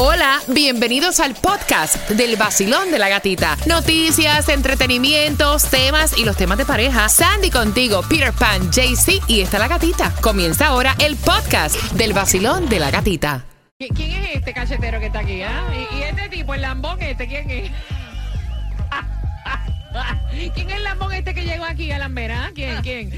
Hola, bienvenidos al podcast del vacilón de la gatita. Noticias, entretenimientos, temas y los temas de pareja. Sandy contigo, Peter Pan, JC y está la gatita. Comienza ahora el podcast del vacilón de la gatita. ¿Qui- ¿Quién es este cachetero que está aquí? ah? ¿Y, y este tipo, el lambón este, quién es? ¿Quién es el lambón este que llegó aquí a Lambera? ah? ¿Quién? ¿Quién?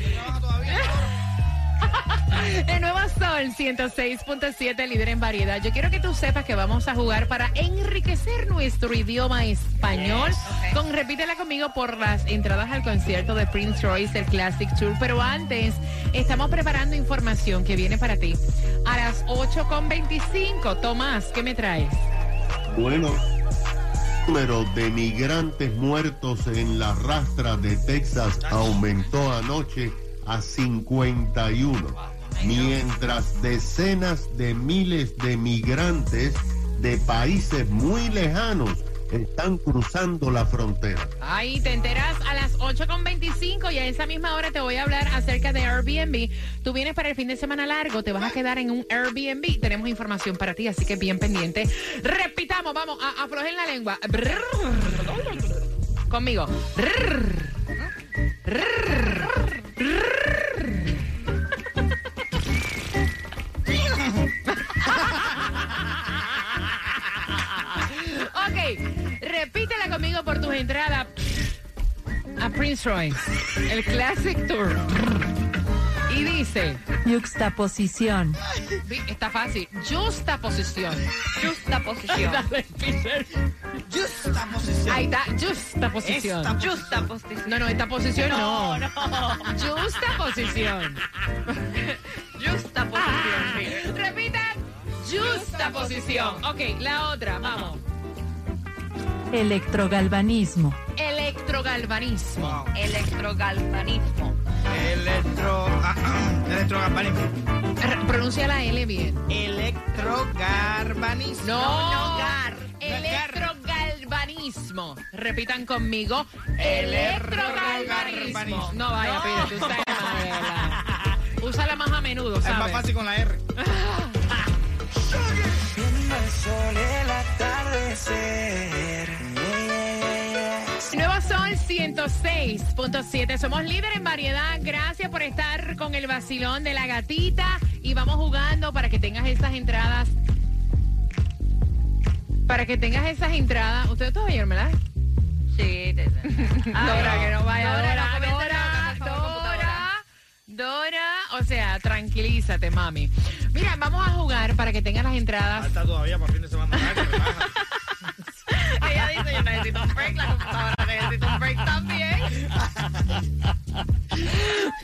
De Nueva Sol 106.7, líder en variedad. Yo quiero que tú sepas que vamos a jugar para enriquecer nuestro idioma español. Con repítela conmigo por las entradas al concierto de Prince Royce, el Classic Tour. Pero antes, estamos preparando información que viene para ti. A las 8.25, Tomás, ¿qué me traes? Bueno, el número de migrantes muertos en la rastra de Texas aumentó anoche a 51, mientras decenas de miles de migrantes de países muy lejanos están cruzando la frontera. Ahí te enteras a las 8.25 y a esa misma hora te voy a hablar acerca de Airbnb. Tú vienes para el fin de semana largo, te vas a quedar en un Airbnb. Tenemos información para ti, así que bien pendiente. Repitamos, vamos, a, aflojen la lengua. Conmigo. Prince el Classic Tour. Y dice, Yuxtaposición. está fácil, justa posición. Justa posición. Dale, Peter. Justa posición. Ahí está, justa posición. Esta- Justa posición. No, no, esta posición no. no. Justa posición. Justa posición. Repita, justa posición. Ok, la otra, vamos. Electrogalvanismo. Electrogalvanismo. Wow. Electrogalvanismo. Electro. ah, electrogalvanismo. R- Pronuncia la L bien. Electrogalvanismo. No, No, gar. Electrogalvanismo. Repitan conmigo. Electrogalvanismo. Electrogalvanismo. No vaya, Pira, tú sabes más, de verdad. Úsala más a menudo, Es más fácil con la R. Nuevo Sol 106.7. Somos líder en variedad. Gracias por estar con el vacilón de la gatita. Y vamos jugando para que tengas esas entradas. Para que tengas esas entradas. Ustedes todos oyeron, ¿verdad? Sí, te Dora, que no vaya. Dora, Dora, no Dora, por Dora, computadora. Dora. O sea, tranquilízate, mami. Mira, vamos a jugar para que tengas las entradas. Falta todavía para fin de semana dice, yo necesito un break, la computadora necesita un break también.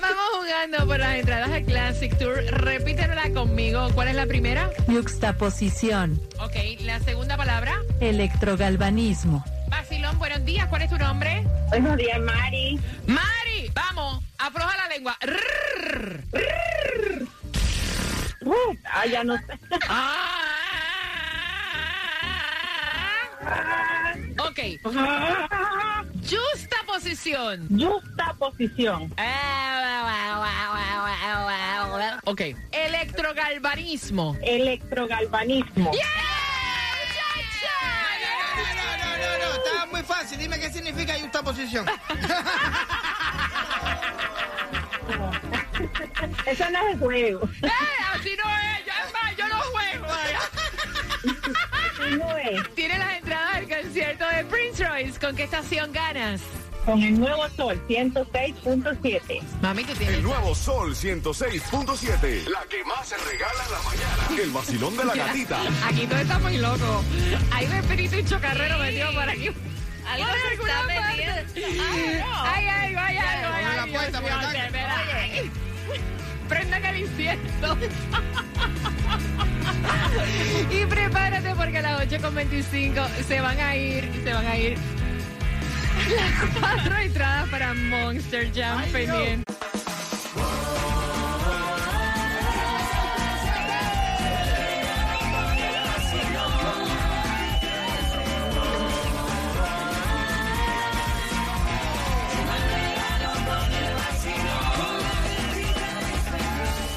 Vamos jugando por las entradas al Classic Tour. Repítenla conmigo. ¿Cuál es la primera? Yuxtaposición. Ok, la segunda palabra. Electrogalvanismo. Basilón, buenos días. ¿Cuál es tu nombre? Buenos días, Mari. Mari, vamos, afloja la lengua. Rrrr. Uh, ah, ya no sé. Ah. Justa posición. Justa posición. Ok, electrogalvanismo. Electrogalvanismo. No, no, no, no, no. Estaba muy fácil. Dime qué significa justa posición. Eso no es el juego. ¡Eh! Así no es, ya es más, yo no juego. Así no es. Tiene entradas al concierto de Prince Royce. ¿Con qué estación ganas? Con el nuevo sol 106.7. Mami, tú tienes. El nuevo Sol 106.7. La que más se regala en la mañana. El vacilón de la gatita. Aquí todo está muy loco. Hay un espíritu chocarrero metido por aquí. Algo Por se está alguna parte. metiendo. Ay, no. Ay, ay, ay, ay, Prendan el incienso. y prepárate porque a las 8.25 se van a ir, se van a ir las cuatro entradas para Monster Jam pendiente.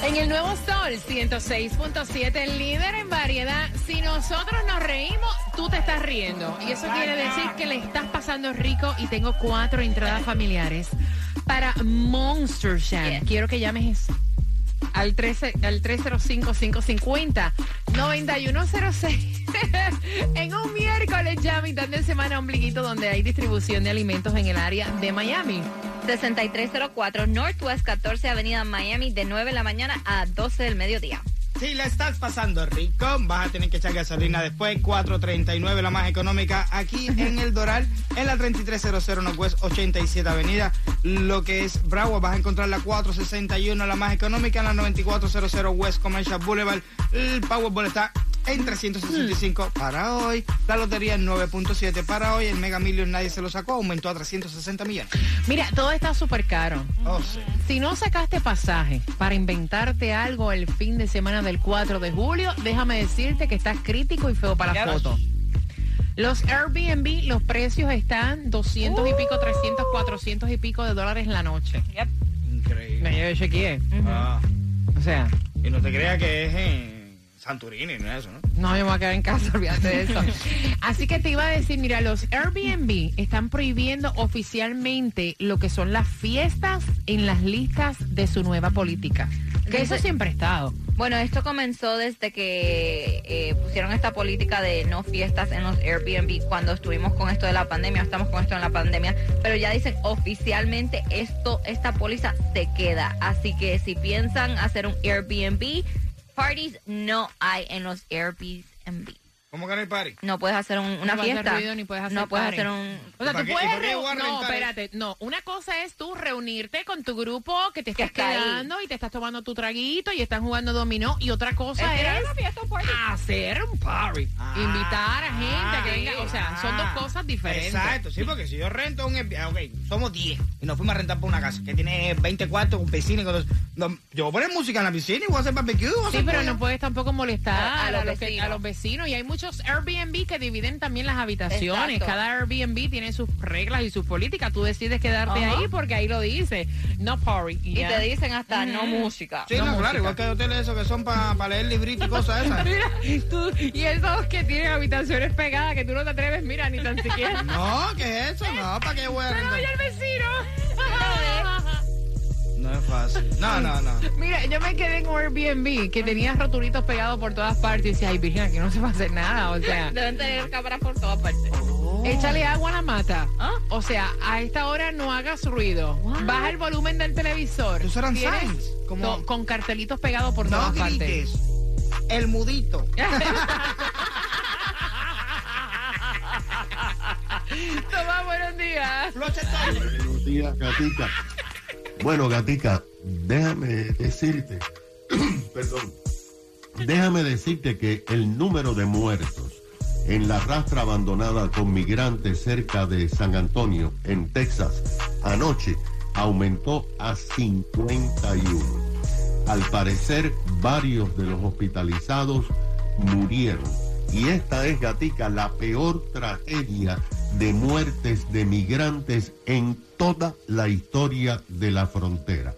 En el nuevo Sol Sol 106.7, el líder en variedad. Si nosotros nos reímos, tú te estás riendo. Y eso quiere decir que le estás pasando rico y tengo cuatro entradas familiares para Monster Jam. Quiero que llames al, 13, al 305-550-9106 en un miércoles ya mitad de semana ombliguito donde hay distribución de alimentos en el área de Miami. 6304 Northwest 14 Avenida Miami de 9 de la mañana a 12 del mediodía. Si la estás pasando rico, vas a tener que echar gasolina después. 4.39 la más económica aquí en el Doral, en la 3300 Northwest 87 Avenida. Lo que es Broward, vas a encontrar la 461 la más económica en la 9400 West Commercial Boulevard. El Powerball está en 365 para hoy. La lotería en 9.7 para hoy. El Mega Million nadie se lo sacó, aumentó a 360 millones. Mira, todo está súper caro. Oh, sí. Si no sacaste pasaje para inventarte algo el fin de semana del 4 de julio, déjame decirte que estás crítico y feo para la foto. Los Airbnb, los precios están 200 y pico, 300, 400 y pico de dólares la noche. Increíble. Yo chequeé. Ah, O sea, y no te creas que es en Santorini, no es eso, ¿no? no, yo me voy a quedar en casa, olvídate de eso. Así que te iba a decir, mira, los Airbnb están prohibiendo oficialmente lo que son las fiestas en las listas de su nueva política. Que eso siempre ha estado. Bueno, esto comenzó desde que eh, pusieron esta política de no fiestas en los Airbnb cuando estuvimos con esto de la pandemia, estamos con esto en la pandemia, pero ya dicen oficialmente esto, esta póliza se queda. Así que si piensan hacer un Airbnb, parties no hay en los Airbnb. ¿Cómo que no hay party? No puedes hacer un- una no puedes hacer fiesta. ruido ni puedes hacer no puedes party. hacer un O sea, ¿Y para tú qué- y puedes... por qué reu- voy a No, rentar espérate. No, una cosa es tú reunirte con tu grupo que te Que estás está ahí. quedando y te estás tomando tu traguito y están jugando dominó. Y otra cosa es una fiesta, party. hacer un party. Ah. Invitar a gente a que Ah. venga. O sea, son dos Ah. cosas diferentes. Exacto, sí, porque si yo rento un Airbnb, ok, somos 10 y nos fuimos a rentar por una casa que tiene 20 cuartos con piscina y con los- no, yo voy a poner música en la piscina y voy a hacer barbecue. voy a Sí, hacer pero pollo. no puedes tampoco molestar A- a, a los los que- vecinos. a los vecinos. Y hay muchos Airbnb que dividen también las habitaciones. Exacto. Cada Airbnb tiene sus reglas y sus políticas. Tú decides quedarte ahí porque ahí lo dice. No party. Y te dicen hasta no música. Sí, no no, música. claro, igual que hay hoteles esos que son para leer libritos y cosas esas. Mira, tú- y esos que tienen habitaciones pegadas que tú no te atreves, mira, ni tan siquiera. No, ¿qué es eso? No, ¿para qué voy a Pero oye el vecino. No es fácil. No, no, no. Mira, yo me quedé en un Airbnb que tenía rotulitos pegados por todas partes y decía, ay, Virgen, aquí no se va a hacer nada. O sea, Deben tener cámaras por todas partes. échale agua a la mata. ¿Ah? O sea, a esta hora no hagas ruido. What? Baja el volumen del televisor. Esos eran signs, como- con cartelitos pegados por No todas partes. El mudito. Toma, buenos días. Buenos días, Gatica. Bueno, Gatica, déjame decirte, perdón, déjame decirte que el número de muertos en la rastra abandonada con migrantes cerca de San Antonio, en Texas, anoche aumentó a 51. Al parecer, varios de los hospitalizados murieron. Y esta es, Gatica, la peor tragedia de muertes de migrantes en toda la historia de la frontera.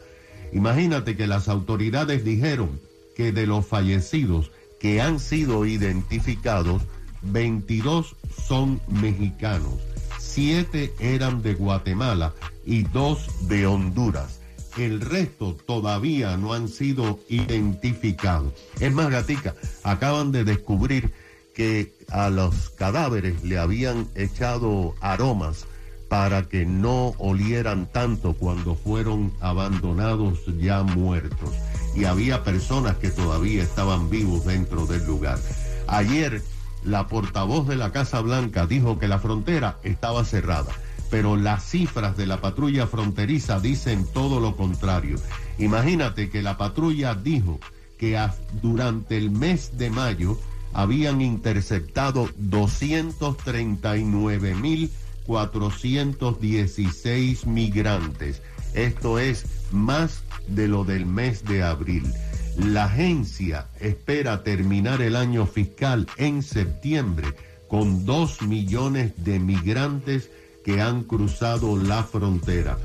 Imagínate que las autoridades dijeron que de los fallecidos que han sido identificados, 22 son mexicanos, 7 eran de Guatemala y 2 de Honduras. El resto todavía no han sido identificados. Es más, Gatica, acaban de descubrir que a los cadáveres le habían echado aromas para que no olieran tanto cuando fueron abandonados ya muertos. Y había personas que todavía estaban vivos dentro del lugar. Ayer la portavoz de la Casa Blanca dijo que la frontera estaba cerrada, pero las cifras de la patrulla fronteriza dicen todo lo contrario. Imagínate que la patrulla dijo que durante el mes de mayo habían interceptado 239.416 migrantes. Esto es más de lo del mes de abril. La agencia espera terminar el año fiscal en septiembre con 2 millones de migrantes que han cruzado la frontera.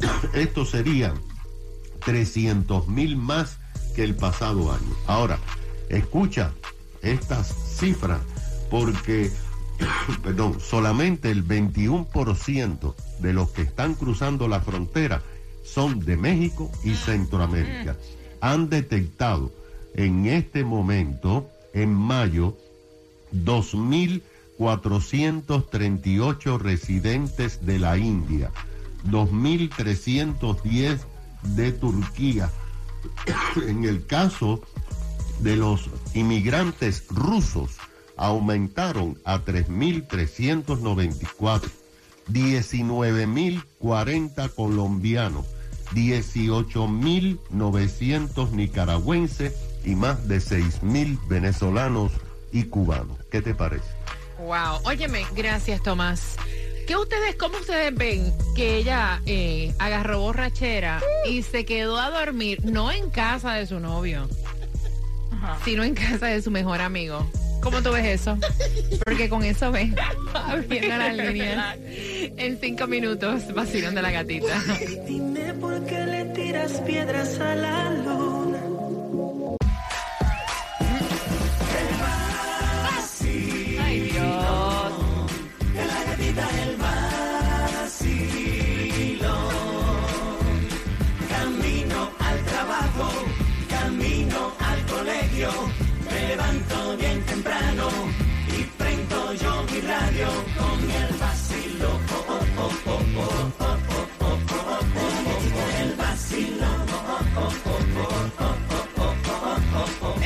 Esto serían 300 mil más que el pasado año. Ahora, escucha estas cifras porque, perdón, solamente el 21% de los que están cruzando la frontera son de México y Centroamérica. Han detectado en este momento, en mayo, 2.438 residentes de la India, 2.310 de Turquía. En el caso de los inmigrantes rusos, aumentaron a 3.394, 19.040 colombianos, 18.900 nicaragüenses y más de 6.000 venezolanos y cubanos. ¿Qué te parece? Wow. Óyeme, gracias, Tomás. ¿Qué ustedes, cómo ustedes ven que ella eh, agarró borrachera y se quedó a dormir, no en casa de su novio, sino en casa de su mejor amigo? ¿Cómo tú ves eso? Porque con eso ves abriendo las líneas en cinco minutos, vacilón de la gatita. Dime por qué le tiras piedras a la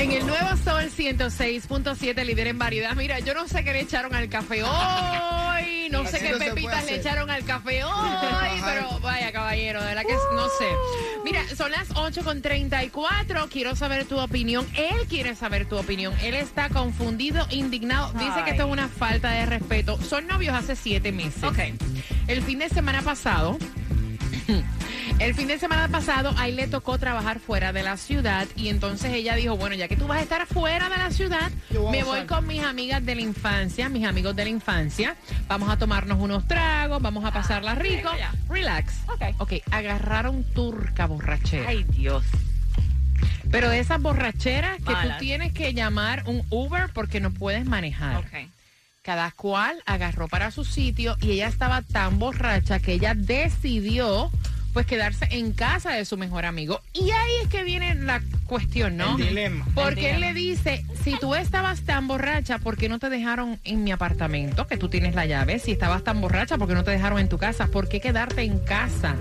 En el Nuevo Sol 106.7, líder en variedad. Mira, yo no sé qué le echaron al café hoy, no sé qué no pepitas le echaron al café hoy, pero vaya caballero, de verdad que no sé. Mira, son las 8.34, quiero saber tu opinión. Él quiere saber tu opinión. Él está confundido, indignado. Dice que esto es una falta de respeto. Son novios hace siete meses. Ok. El fin de semana pasado, el fin de semana pasado a él le tocó trabajar fuera de la ciudad y entonces ella dijo, bueno, ya que tú vas a estar fuera de la ciudad, voy me voy con mis amigas de la infancia, mis amigos de la infancia, vamos a tomarnos unos tragos, vamos a pasarla rico, relax. Ok. Ok, agarraron turca borrachera. Ay, Dios. Pero de esas borracheras que tú Malas. tienes que llamar un Uber porque no puedes manejar. Ok. Cada cual agarró para su sitio y ella estaba tan borracha que ella decidió pues quedarse en casa de su mejor amigo. Y ahí es que viene la cuestión, ¿no? El dilema. Porque El él le dice, si tú estabas tan borracha, ¿por qué no te dejaron en mi apartamento? Que tú tienes la llave. Si estabas tan borracha, ¿por qué no te dejaron en tu casa? ¿Por qué quedarte en casa?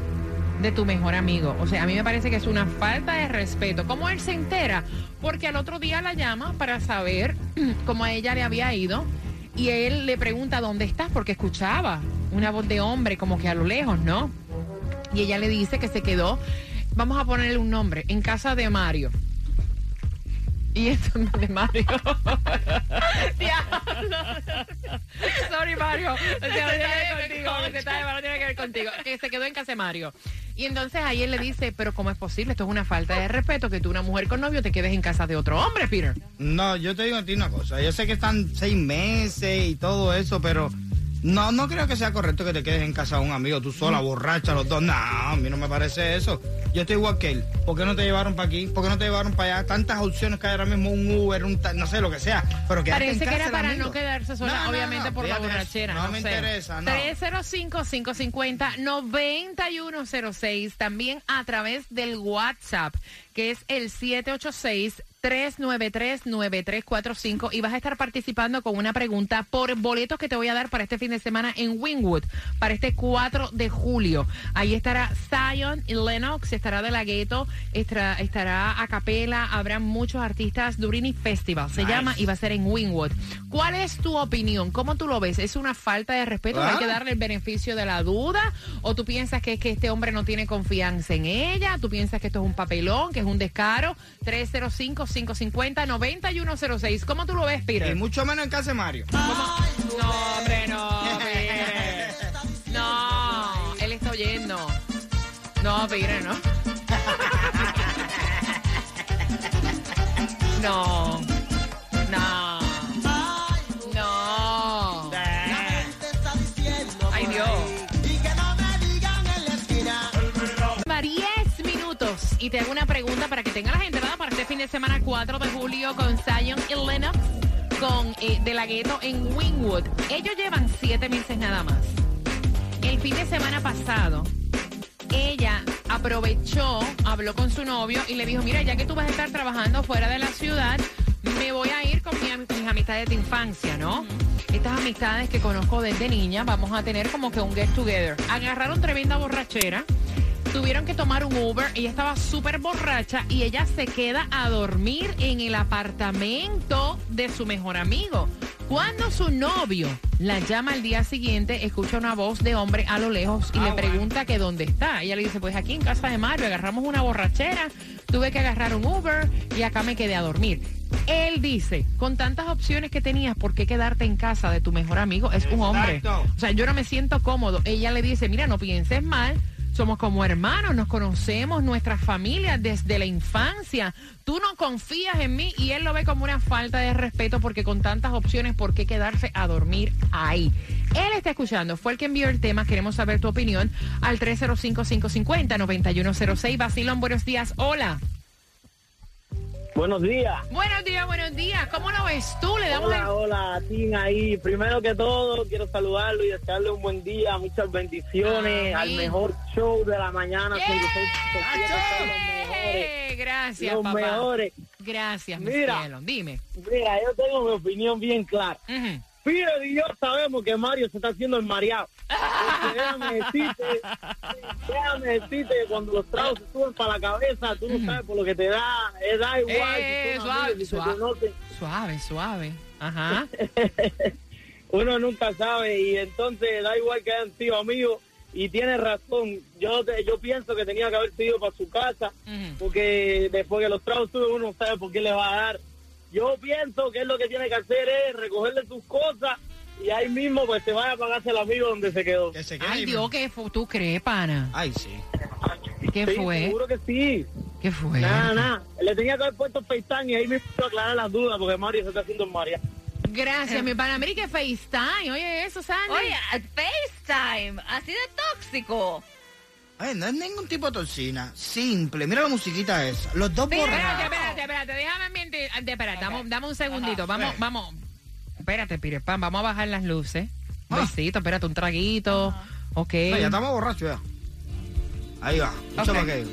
de tu mejor amigo. O sea, a mí me parece que es una falta de respeto. ¿Cómo él se entera? Porque al otro día la llama para saber cómo a ella le había ido. Y él le pregunta dónde estás, porque escuchaba una voz de hombre como que a lo lejos, ¿no? Y ella le dice que se quedó, vamos a ponerle un nombre, en casa de Mario. Y esto no es de Mario. Diablo. Sorry, Mario. De mal, no tiene que ver contigo. Que se quedó en casa de Mario. Y entonces ahí él le dice, pero ¿cómo es posible? Esto es una falta de respeto que tú, una mujer con novio, te quedes en casa de otro hombre, Peter. No, yo te digo a ti una cosa. Yo sé que están seis meses y todo eso, pero no, no creo que sea correcto que te quedes en casa de un amigo, tú sola, borracha, los dos. No, a mí no me parece eso. Yo estoy igual que él. ¿Por qué no te llevaron para aquí? ¿Por qué no te llevaron para allá? Tantas opciones que hay ahora mismo, un Uber, un no sé lo que sea. Pero Parece que era para amigo. no quedarse sola, No, no, obviamente no, por la borrachera. No, me sé. interesa, no. 305-550-9106. También a través del WhatsApp, que es el 786. 393-9345 y vas a estar participando con una pregunta por boletos que te voy a dar para este fin de semana en Wingwood, para este 4 de julio. Ahí estará Zion y Lennox, estará de la Gueto, estará, estará a capela, habrá muchos artistas, Durini Festival se Nice. llama y va a ser en Wingwood. ¿Cuál es tu opinión? ¿Cómo tú lo ves? ¿Es una falta de respeto? Ah. ¿Hay que darle el beneficio de la duda? ¿O tú piensas que es que este hombre no tiene confianza en ella? ¿Tú piensas que esto es un papelón, que es un descaro? 305-550-9106. ¿Cómo tú lo ves, Y Peter? mucho menos en casa de Mario. No, hombre, no, Peter. No, él está oyendo. No, Peter, no. No. No. No. Ay, Dios. Va 10 minutos y te hago una tenga las entradas para este fin de semana 4 de julio con Zion y Lennox con eh, De La Ghetto en Wingwood. Ellos llevan siete meses nada más. El fin de semana pasado, ella aprovechó, habló con su novio y le dijo, mira, ya que tú vas a estar trabajando fuera de la ciudad, me voy a ir con mi mis amistades de infancia, ¿no? Estas amistades que conozco desde niña, vamos a tener como que un get together. Agarraron tremenda borrachera. Tuvieron que tomar un Uber, ella estaba súper borracha y ella se queda a dormir en el apartamento de su mejor amigo. Cuando su novio la llama al día siguiente, escucha una voz de hombre a lo lejos y Ah, le bueno. pregunta que dónde está. Ella le dice, pues aquí en casa de Mario agarramos una borrachera, tuve que agarrar un Uber y acá me quedé a dormir. Él dice, con tantas opciones que tenías, ¿por qué quedarte en casa de tu mejor amigo? Es un hombre. O sea, yo no me siento cómodo. Ella le dice, mira, no pienses mal. Somos como hermanos, nos conocemos, nuestras familias desde la infancia. Tú no confías en mí y él lo ve como una falta de respeto porque con tantas opciones, ¿por qué quedarse a dormir ahí? Él está escuchando, fue el que envió el tema, queremos saber tu opinión al 305-550-9106. Basilón, buenos días, hola. Buenos días. Buenos días, buenos días. ¿Cómo lo ves tú? Le damos Hola, el... hola, Tim ahí. Primero que todo, quiero saludarlo y desearle un buen día, muchas bendiciones, Amén. al mejor show de la mañana. ¡Yeah! los Gracias, Los papá. mejores. Gracias, mi Mira. cielo. Dime. Mira, yo tengo mi opinión bien clara. Peter y yo sabemos que Mario se está haciendo el mareado. Déjame decirte, déjame decirte que cuando los tragos se suben para la cabeza, tú no sabes por lo que te da, es da igual. Eh, si suave, amigos, suave. Suave, suave. Ajá. uno nunca sabe y entonces da igual que hayan sido amigos y tiene razón. Yo te- yo pienso que tenía que haber sido para su casa Ujú. porque después que los tragos suben uno no sabe por qué le va a dar. Yo pienso que él lo que tiene que hacer es recogerle sus cosas y ahí mismo pues se vaya a pagarse el amigo donde se quedó. Que se quede Ay, ahí Dios, mismo. ¿qué fu- tú crees, pana? Ay, sí. ¿Qué Sí, fue? Seguro que sí. ¿Qué fue? Nada, nada. Le tenía que haber puesto FaceTime y ahí mismo aclarar las dudas porque Mario se está haciendo en María. Gracias, mi pana. Mira que FaceTime. Oye, eso, Sandy. Oye, FaceTime, así de tóxico. Ay, no es ningún tipo de toxina. Simple. Mira la musiquita esa. Los dos Espérate, borrachos. espérate, espérate. Déjame mentir. Espérate, dame, dame un segundito. Ajá, vamos, sí. vamos. Espérate, Pirepan. Vamos a bajar las luces. Un Ah. besito, espérate, un traguito. Ok. No, ya estamos borrachos ya. Ahí va. Escúchame Ok. aquello.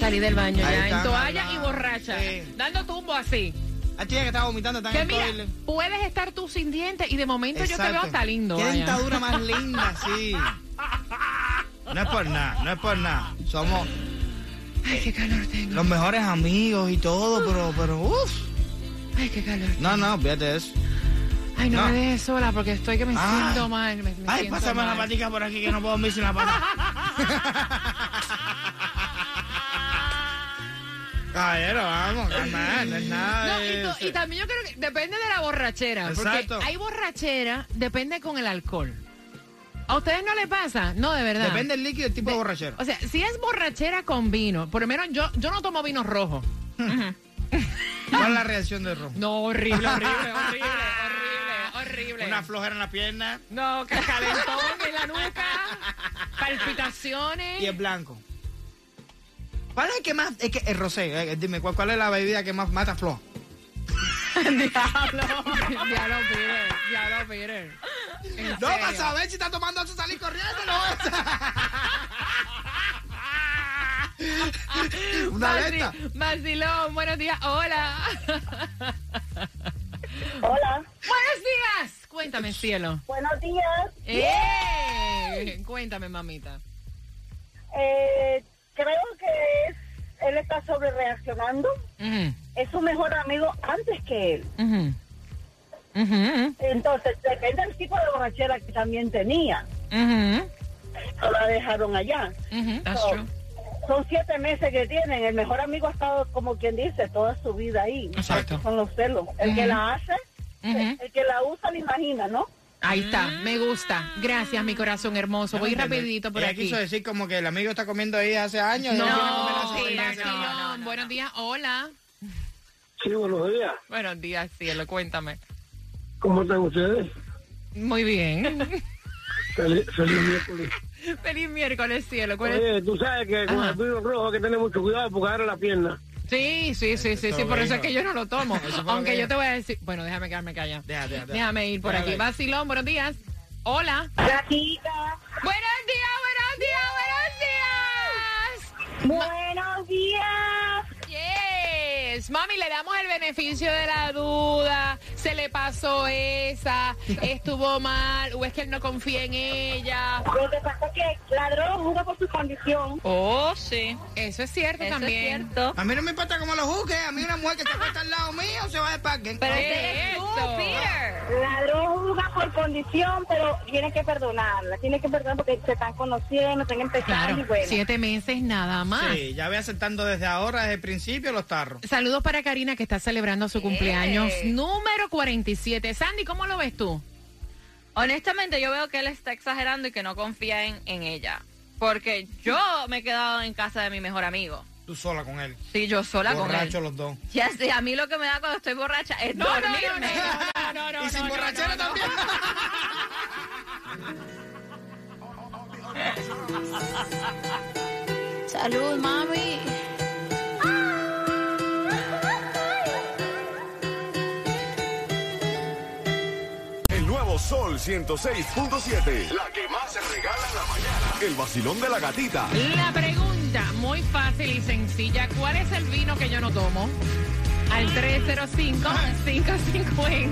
Salí del baño Ahí ya, en toalla y borracha. Sí. Dando tumbo así. Ah, tiene que estar vomitando, están Que en mira, puedes estar tú sin dientes y de momento yo te veo hasta lindo. Qué vaya. dentadura más linda, sí. No es por nada, no es por nada. Somos Ay, qué calor tengo. los mejores amigos y todo, pero, pero, uff. Ay, qué calor. No, no, fíjate eso. Ay, no, No. me dejes sola porque estoy que me Ay. siento mal. Me, me Ay, siento pásame la patica por aquí que no puedo dormir sin la pata. Caballero, vamos, calma, no es nada No, de y, y también yo creo que depende de la borrachera. Exacto. Porque hay borrachera, depende con el alcohol. ¿A ustedes no les pasa? No, de verdad. Depende del líquido y el tipo de borrachero. O sea, si es borrachera con vino, por lo menos yo, yo no tomo vino rojo. ¿Cuál es la reacción del rojo? No, horrible, horrible, horrible, horrible. Una flojera en la pierna No, ca- calentón en la nuca, palpitaciones. y el blanco. ¿Cuál es el que más? Es que el rosé, eh, dime, ¿cuál, cuál es la bebida que más mata floja? Diablo. Diablo, Peter. Diablo, Peter. No, para saber si está tomando eso salir corriendo, no. Una. Macilón, buenos días. Hola, Buenos días. Cuéntame, cielo. buenos días. ¡Eh! Cuéntame, mamita. Eh, creo que es- él está sobre reaccionando. Es su mejor amigo antes que él. Entonces, depende del tipo de borrachera que también tenía. No la dejaron allá. So, son siete meses que tienen. El mejor amigo ha estado, como quien dice, toda su vida ahí. Exacto. Son los celos. El que la hace, El que la usa, le imagina, ¿no? Ahí está, me gusta. Gracias, mi corazón hermoso. Voy rapidito por Ella aquí. quiso decir como que el amigo está comiendo ahí hace años. y no comer No, no, no, Buenos días, hola. Sí, buenos días. Buenos días, cielo, cuéntame. ¿Cómo están ustedes? Muy bien. Feliz, feliz miércoles. Feliz miércoles, cielo. ¿Cuál es? Oye, tú sabes que con Ajá. el vino rojo hay que tener mucho cuidado porque agarra la pierna. Sí, sí, sí, sí, sí, por eso es que yo no lo tomo. Aunque que yo te voy a decir, bueno, déjame quedarme callada. Déjame ir por aquí. Vacilón, buenos días. Hola. Gatita. Buenos días, buenos días, buenos días. Buenos días. Yes. Mami, le damos el beneficio de la duda. Se le pasó esa. Estuvo mal. O es que él no confía en ella. Lo que pasa es que la droga juzga por su condición. Oh, sí. Eso es cierto Eso también. es cierto. A mí no me importa cómo lo juzgue. A mí una mujer que se acuesta al lado mío se va de parque. Pero ¿Qué es tú, esto? Peter. La droga juzga por condición, pero tiene que perdonarla. Tiene que perdonar porque se están conociendo, están empezando Claro, y bueno. siete meses nada más. Sí, ya voy aceptando desde ahora, desde el principio, los tarros. Saludos para Karina que está celebrando su cumpleaños número 47. Sandy, ¿cómo lo ves tú? Honestamente, yo veo que él está exagerando y que no confía en, en ella. Porque yo me he quedado en casa de mi mejor amigo. Tú sola con él. Sí, yo sola con él. Borracho los dos. Ya sé, a mí lo que me da cuando estoy borracha es No, no, no, dormirme. no, no, no, y sin no, borrachera no, no. también. Salud, mami. Sol 106.7. La que más se regala en la mañana. El vacilón de la gatita. La pregunta, muy fácil y sencilla, ¿cuál es el vino que yo no tomo? Al 305-550.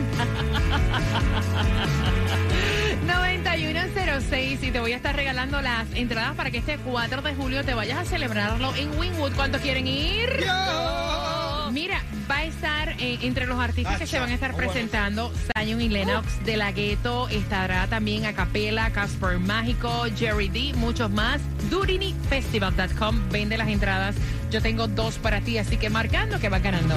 9106 y te voy a estar regalando las entradas para que este 4 de julio te vayas a celebrarlo en Wynwood. ¿Cuántos quieren ir? Mira, va a estar eh, entre los artistas que se van a estar Ah, bueno. presentando Zion y Lennox de la Gueto, estará también Acapela, Casper Mágico, Jerry D, muchos más. DuriniFestival.com vende las entradas. Yo tengo dos para ti, así que marcando que vas ganando.